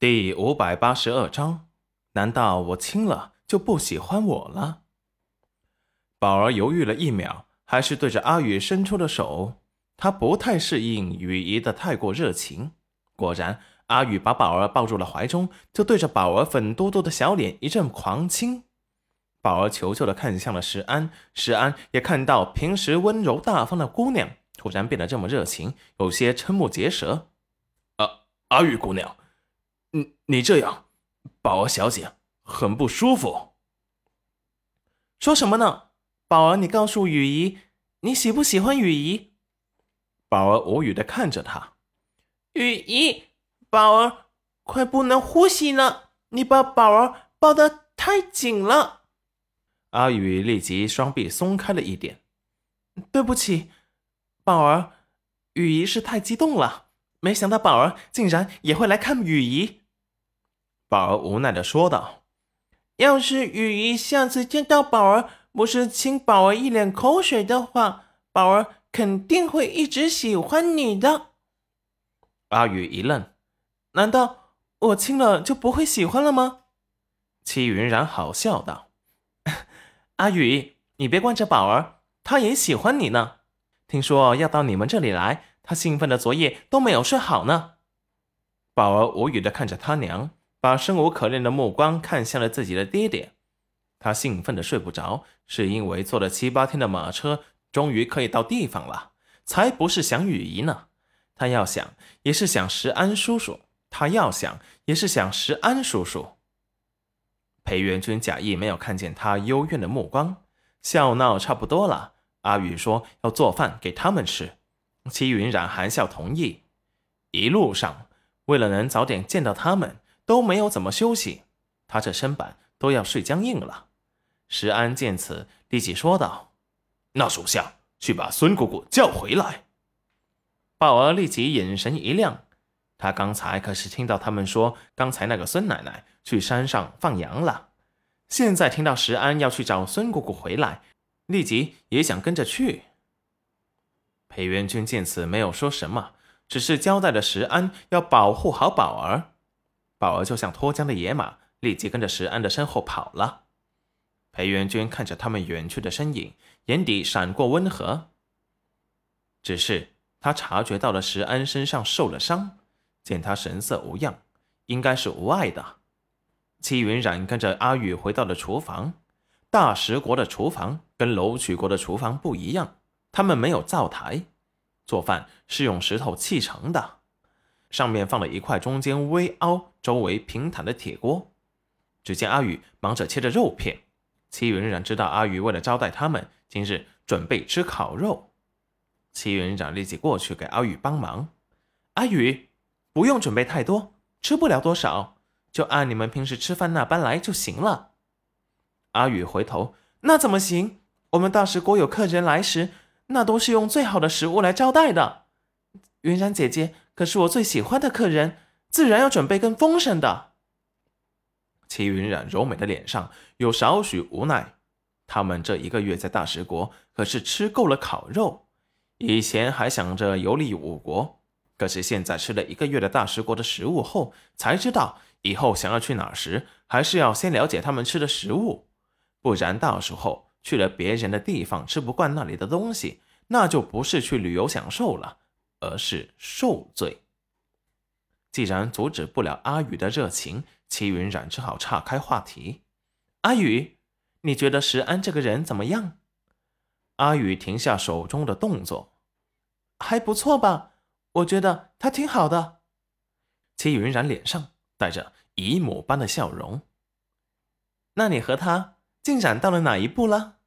第五百八十二章，难道我亲了就不喜欢我了？宝儿犹豫了一秒，还是对着阿宇伸出了手。他不太适应雨姨的太过热情。果然，阿宇把宝儿抱入了怀中，就对着宝儿粉嘟嘟的小脸一阵狂亲。宝儿求救的看向了石安，石安也看到平时温柔大方的姑娘突然变得这么热情，有些瞠目结舌。啊，阿宇姑娘。你你这样，宝儿小姐很不舒服。说什么呢？宝儿，你告诉雨姨，你喜不喜欢雨姨？宝儿无语的看着他。雨姨，宝儿快不能呼吸了，你把宝儿抱得太紧了。阿宇立即双臂松开了一点。对不起，宝儿，雨姨是太激动了，没想到宝儿竟然也会来看雨姨。宝儿无奈的说道：“要是雨姨下次见到宝儿不是亲宝儿一脸口水的话，宝儿肯定会一直喜欢你的。”阿宇一愣：“难道我亲了就不会喜欢了吗？”戚云然好笑道：“阿宇，你别惯着宝儿，她也喜欢你呢。听说要到你们这里来，她兴奋的昨夜都没有睡好呢。”宝儿无语的看着他娘。把生无可恋的目光看向了自己的爹爹，他兴奋的睡不着，是因为坐了七八天的马车，终于可以到地方了，才不是想雨姨呢。他要想也是想石安叔叔，他要想也是想石安叔叔。裴元君假意没有看见他幽怨的目光，笑闹差不多了。阿宇说要做饭给他们吃，齐云染含笑同意。一路上，为了能早点见到他们。都没有怎么休息，他这身板都要睡僵硬了。石安见此，立即说道：“那属下去把孙姑姑叫回来。”宝儿立即眼神一亮，他刚才可是听到他们说，刚才那个孙奶奶去山上放羊了。现在听到石安要去找孙姑姑回来，立即也想跟着去。裴元君见此，没有说什么，只是交代了石安要保护好宝儿。宝儿就像脱缰的野马，立即跟着石安的身后跑了。裴元君看着他们远去的身影，眼底闪过温和。只是他察觉到了石安身上受了伤，见他神色无恙，应该是无碍的。戚云染跟着阿宇回到了厨房。大石国的厨房跟楼曲国的厨房不一样，他们没有灶台，做饭是用石头砌成的。上面放了一块中间微凹、周围平坦的铁锅。只见阿宇忙着切着肉片。齐云染知道阿宇为了招待他们，今日准备吃烤肉。齐云染立即过去给阿宇帮忙。阿宇，不用准备太多，吃不了多少，就按你们平时吃饭那般来就行了。阿宇回头，那怎么行？我们大石国有客人来时，那都是用最好的食物来招待的。云染姐姐。可是我最喜欢的客人，自然要准备更丰盛的。齐云染柔美的脸上有少许无奈。他们这一个月在大食国，可是吃够了烤肉。以前还想着游历五国，可是现在吃了一个月的大食国的食物后，才知道以后想要去哪时，还是要先了解他们吃的食物，不然到时候去了别人的地方，吃不惯那里的东西，那就不是去旅游享受了。而是受罪。既然阻止不了阿宇的热情，齐云染只好岔开话题：“阿宇，你觉得石安这个人怎么样？”阿宇停下手中的动作：“还不错吧？我觉得他挺好的。”齐云染脸上带着姨母般的笑容：“那你和他进展到了哪一步了？”